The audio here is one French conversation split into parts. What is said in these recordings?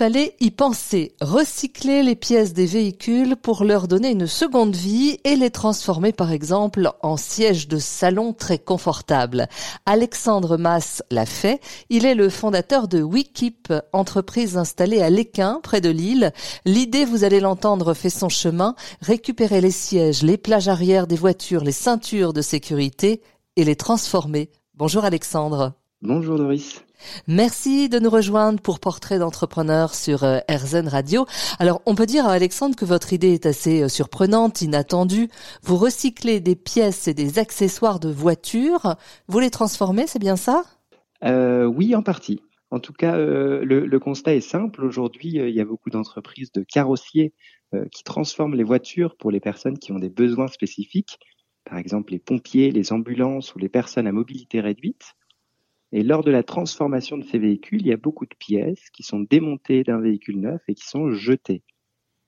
fallait y penser, recycler les pièces des véhicules pour leur donner une seconde vie et les transformer par exemple en sièges de salon très confortables. Alexandre Mass l'a fait. Il est le fondateur de Wikip, entreprise installée à l'Équin, près de Lille. L'idée, vous allez l'entendre, fait son chemin. Récupérer les sièges, les plages arrière des voitures, les ceintures de sécurité et les transformer. Bonjour Alexandre. Bonjour Doris. Merci de nous rejoindre pour Portrait d'entrepreneur sur euh, RZN Radio. Alors, on peut dire à Alexandre que votre idée est assez euh, surprenante, inattendue. Vous recyclez des pièces et des accessoires de voitures. Vous les transformez, c'est bien ça? Euh, Oui, en partie. En tout cas, le, constat est simple. Aujourd'hui, il y a beaucoup d'entreprises de carrossiers qui transforment les voitures pour les personnes qui ont des besoins spécifiques. Par exemple, les pompiers, les ambulances ou les personnes à mobilité réduite. Et lors de la transformation de ces véhicules, il y a beaucoup de pièces qui sont démontées d'un véhicule neuf et qui sont jetées.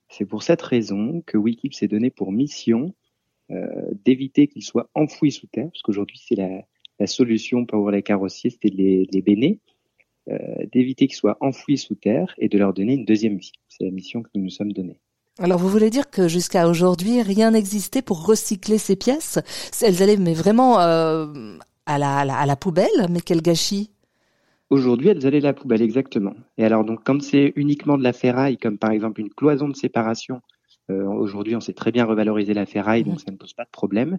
C'est pour cette raison que Wikip s'est donné pour mission euh, d'éviter qu'ils soient enfouis sous terre, parce qu'aujourd'hui c'est la, solution pour les carrossiers, c'était de les, béner, euh, d'éviter qu'ils soient enfouis sous terre et de leur donner une deuxième vie. C'est la mission que nous nous sommes donnée. Alors vous voulez dire que jusqu'à aujourd'hui, rien n'existait pour recycler ces pièces? Elles allaient mais vraiment euh, à la, à la, poubelle, mais quel gâchis Aujourd'hui, elles allaient à la poubelle, exactement. Et alors, donc, comme c'est uniquement de la ferraille, comme par exemple une cloison de séparation, euh, aujourd'hui, on sait très bien revaloriser la ferraille, donc ça ne pose pas de problème.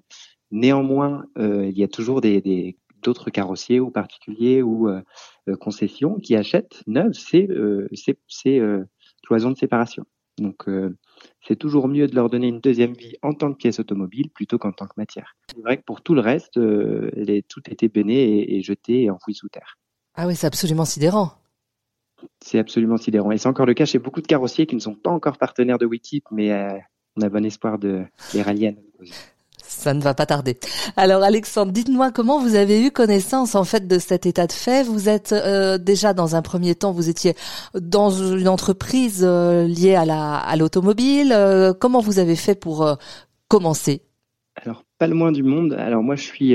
Néanmoins, euh, il y a toujours des, d'autres carrossiers ou particuliers ou euh, concessions qui achètent neuves ces, ces, ces cloisons de séparation. Donc, c'est toujours mieux de leur donner une deuxième vie en tant que pièce automobile plutôt qu'en tant que matière. C'est vrai que pour tout le reste, euh, les, tout était béné et, jeté et enfoui sous terre. Ah oui, c'est absolument sidérant. C'est absolument sidérant. Et c'est encore le cas chez beaucoup de carrossiers qui ne sont pas encore partenaires de Wikip, mais euh, on a bon espoir de les rallier à ça ne va pas tarder. Alors Alexandre, dites-moi comment vous avez eu connaissance en fait de cet état de fait? Vous êtes euh, déjà dans un premier temps, vous étiez dans une entreprise euh, liée à la à l'automobile. Euh, comment vous avez fait pour commencer? Alors pas le moins du monde. Alors moi je suis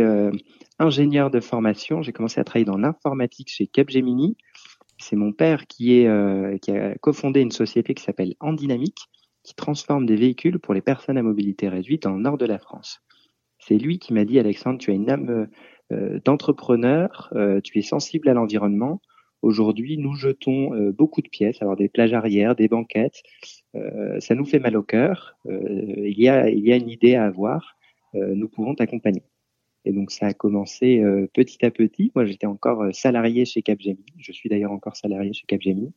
ingénieur de formation. J'ai commencé à travailler dans l'informatique chez Capgemini. C'est mon père qui est qui a cofondé une société qui s'appelle Endynamique qui transforme des véhicules pour les personnes à mobilité réduite dans le nord de la France. C'est lui qui m'a dit, Alexandre, tu as une âme euh, d'entrepreneur, euh, tu es sensible à l'environnement. Aujourd'hui, nous jetons euh, beaucoup de pièces, alors des plages arrière, des banquettes. ça nous fait mal au cœur. il, y a, il y a une idée à avoir. nous pouvons t'accompagner. Et donc ça a commencé petit à petit. Moi, j'étais encore salarié chez Capgemini. Je suis d'ailleurs encore salarié chez Capgemini.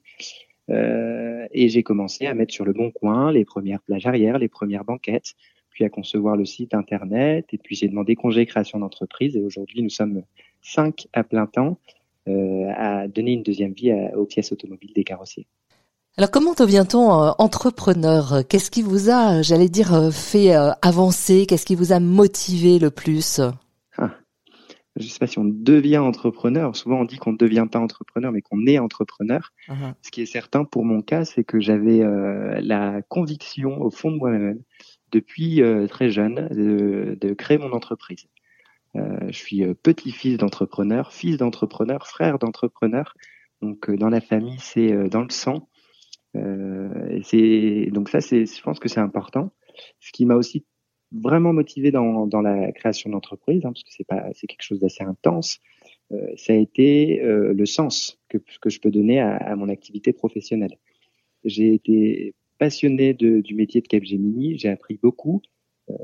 Euh, et j'ai commencé à mettre sur le bon coin les premières plages arrière, les premières banquettes, puis à concevoir le site internet, et puis j'ai demandé congé création d'entreprise, et aujourd'hui nous sommes cinq à plein temps euh, à donner une deuxième vie aux pièces automobiles des carrossiers. Alors comment devient-on euh, entrepreneur? Qu'est-ce qui vous a, j'allais dire, fait avancer? Qu'est-ce qui vous a motivé le plus? Je ne sais pas si on devient entrepreneur. Souvent on dit qu'on ne devient pas entrepreneur, mais qu'on est entrepreneur. Uh-huh. Ce qui est certain pour mon cas, c'est que j'avais la conviction au fond de moi-même depuis euh, très jeune de, créer mon entreprise. Euh, je suis euh, petit-fils d'entrepreneur, fils d'entrepreneur, frère d'entrepreneur. Donc dans la famille, c'est dans le sang. c'est donc ça, c'est, je pense que c'est important. Ce qui m'a aussi vraiment motivé dans, dans la création d'entreprise, hein, parce que c'est pas, c'est quelque chose d'assez intense. ça a été le sens que, que je peux donner à, à mon activité professionnelle. J'ai été passionné de, du métier de Capgemini, j'ai appris beaucoup. Euh,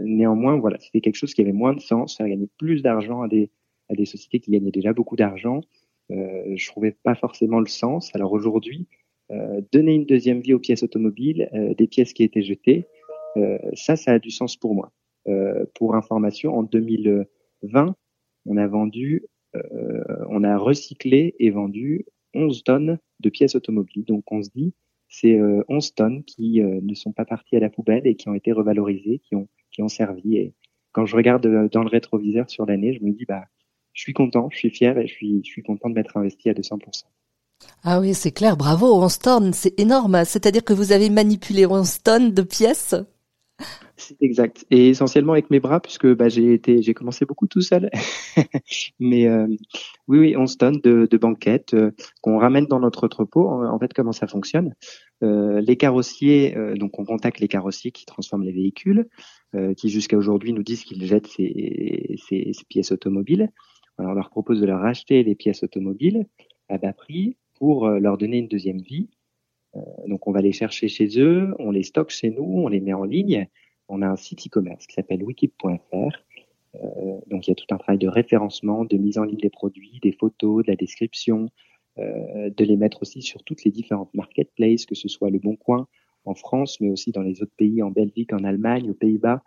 néanmoins, voilà, c'était quelque chose qui avait moins de sens, faire gagner plus d'argent à des, à des sociétés qui gagnaient déjà beaucoup d'argent. Euh, je trouvais pas forcément le sens. Alors aujourd'hui, euh, donner une deuxième vie aux pièces automobiles, euh, des pièces qui étaient jetées, euh, ça, ça a du sens pour moi. Euh, pour information, en 2020, on a vendu, on a recyclé et vendu 11 tonnes de pièces automobiles. Donc on se dit, c'est 11 euh, tonnes qui euh, ne sont pas parties à la poubelle et qui ont été revalorisées, qui ont, servi. Et quand je regarde euh, dans le rétroviseur sur l'année, je me dis, bah, je suis content, je suis fier et je suis content de m'être investi à 200%. Ah oui, c'est clair, bravo, 11 tonnes, c'est énorme. C'est-à-dire que vous avez manipulé 11 tonnes de pièces? C'est exact. Et essentiellement avec mes bras, puisque bah, j'ai été, j'ai commencé beaucoup tout seul. Mais euh, oui, oui, 11 tonnes de, de banquettes euh, qu'on ramène dans notre entrepôt. En, fait, comment ça fonctionne euh, Les carrossiers, donc on contacte les carrossiers qui transforment les véhicules, qui jusqu'à aujourd'hui nous disent qu'ils jettent ces, ces, ces, pièces automobiles. Alors, on leur propose de leur racheter les pièces automobiles à bas prix pour leur donner une deuxième vie. Donc on va les chercher chez eux, on les stocke chez nous, on les met en ligne on a un site e-commerce qui s'appelle wikip.fr. Euh, donc il y a tout un travail de référencement, de mise en ligne des produits, des photos, de la description, euh, de les mettre aussi sur toutes les différentes marketplaces, que ce soit le Bon Coin en France, mais aussi dans les autres pays, en Belgique, en Allemagne, aux Pays-Bas,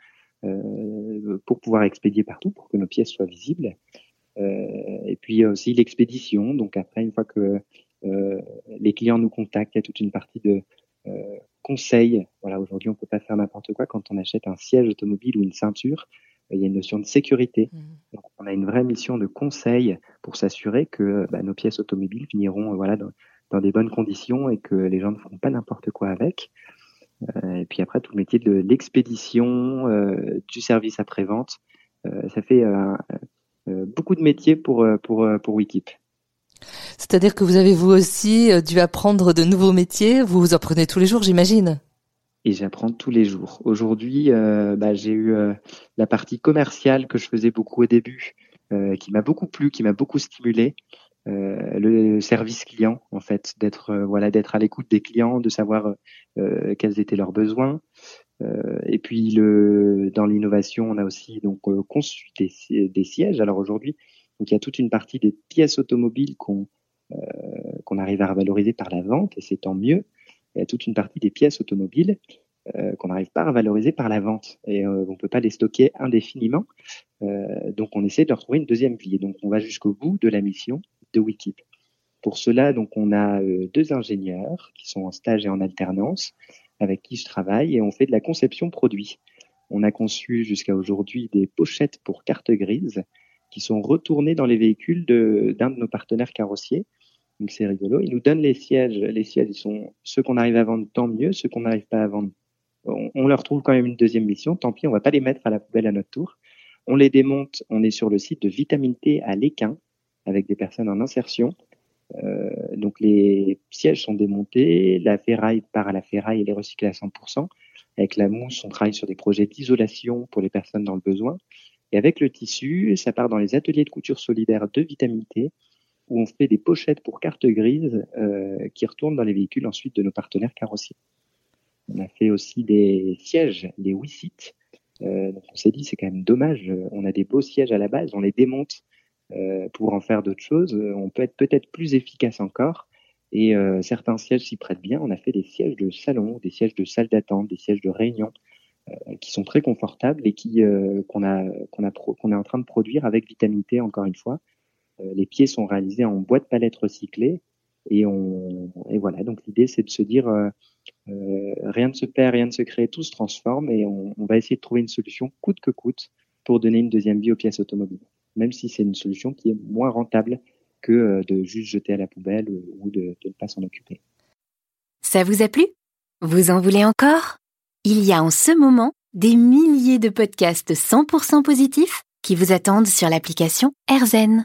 euh, pour pouvoir expédier partout, pour que nos pièces soient visibles. et puis aussi l'expédition. Donc après, une fois que les clients nous contactent, il y a toute une partie de conseil. Voilà, aujourd'hui, on peut pas faire n'importe quoi quand on achète un siège automobile ou une ceinture. Euh, il y a une notion de sécurité. Mmh. Donc, on a une vraie mission de conseil pour s'assurer que bah, nos pièces automobiles finiront euh, voilà dans, des bonnes conditions et que les gens ne font pas n'importe quoi avec. Euh, et puis après, tout le métier de l'expédition, du service après-vente, ça fait beaucoup de métiers pour, pour, pour Wikip. C'est-à-dire que vous avez vous aussi euh, dû apprendre de nouveaux métiers. Vous vous apprenez tous les jours, j'imagine. Et j'apprends tous les jours. Aujourd'hui, euh, bah, j'ai eu euh, la partie commerciale que je faisais beaucoup au début, qui m'a beaucoup plu, qui m'a beaucoup stimulé. le service client, en fait, d'être voilà, d'être à l'écoute des clients, de savoir quels étaient leurs besoins. et puis le, dans l'innovation, on a aussi donc conçu des, des sièges. Alors aujourd'hui, donc il y a toute une partie des pièces automobiles qu'on euh, qu'on arrive à valoriser par la vente, et c'est tant mieux. Il y a toute une partie des pièces automobiles euh, qu'on n'arrive pas à valoriser par la vente, et euh, on peut pas les stocker indéfiniment. Donc on essaie de leur trouver une deuxième vie. Et donc on va jusqu'au bout de la mission de Wikip. Pour cela, donc on a deux ingénieurs qui sont en stage et en alternance avec qui je travaille et on fait de la conception produit. On a conçu jusqu'à aujourd'hui des pochettes pour carte grise qui sont retournés dans les véhicules d'un de, nos partenaires carrossiers. Donc c'est rigolo. Ils nous donnent les sièges. Les sièges, ils sont ceux qu'on arrive à vendre, tant mieux. Ceux qu'on n'arrive pas à vendre, on, leur trouve quand même une deuxième mission. Tant pis, on va pas les mettre à la poubelle à notre tour. On les démonte. On est sur le site de Vitamine T à l'Équin avec des personnes en insertion. Euh, donc les sièges sont démontés, la ferraille part à la ferraille et les recyclée à 100%. Avec la mousse, on travaille sur des projets d'isolation pour les personnes dans le besoin. Et avec le tissu, ça part dans les ateliers de couture solidaire de Vitamine T, où on fait des pochettes pour cartes grises euh, qui retournent dans les véhicules ensuite de nos partenaires carrossiers. On a fait aussi des sièges, des WeSit. Euh, on s'est dit c'est quand même dommage, on a des beaux sièges à la base, on les démonte euh, pour en faire d'autres choses. On peut être peut-être plus efficace encore. Et euh, certains sièges s'y prêtent bien. On a fait des sièges de salon, des sièges de salle d'attente, des sièges de réunion. Euh, qui sont très confortables et qui euh, qu'on a qu'on a qu'on est en train de produire avec Vitamine T encore une fois. Euh, les pieds sont réalisés en bois de palette recyclée et on et voilà donc l'idée c'est de se dire rien ne se perd, rien ne se crée, tout se transforme et on, va essayer de trouver une solution coûte que coûte pour donner une deuxième vie aux pièces automobiles, même si c'est une solution qui est moins rentable que de juste jeter à la poubelle ou de ne pas s'en occuper. Ça vous a plu? Vous en voulez encore? Il y a en ce moment des milliers de podcasts 100% positifs qui vous attendent sur l'application AirZen.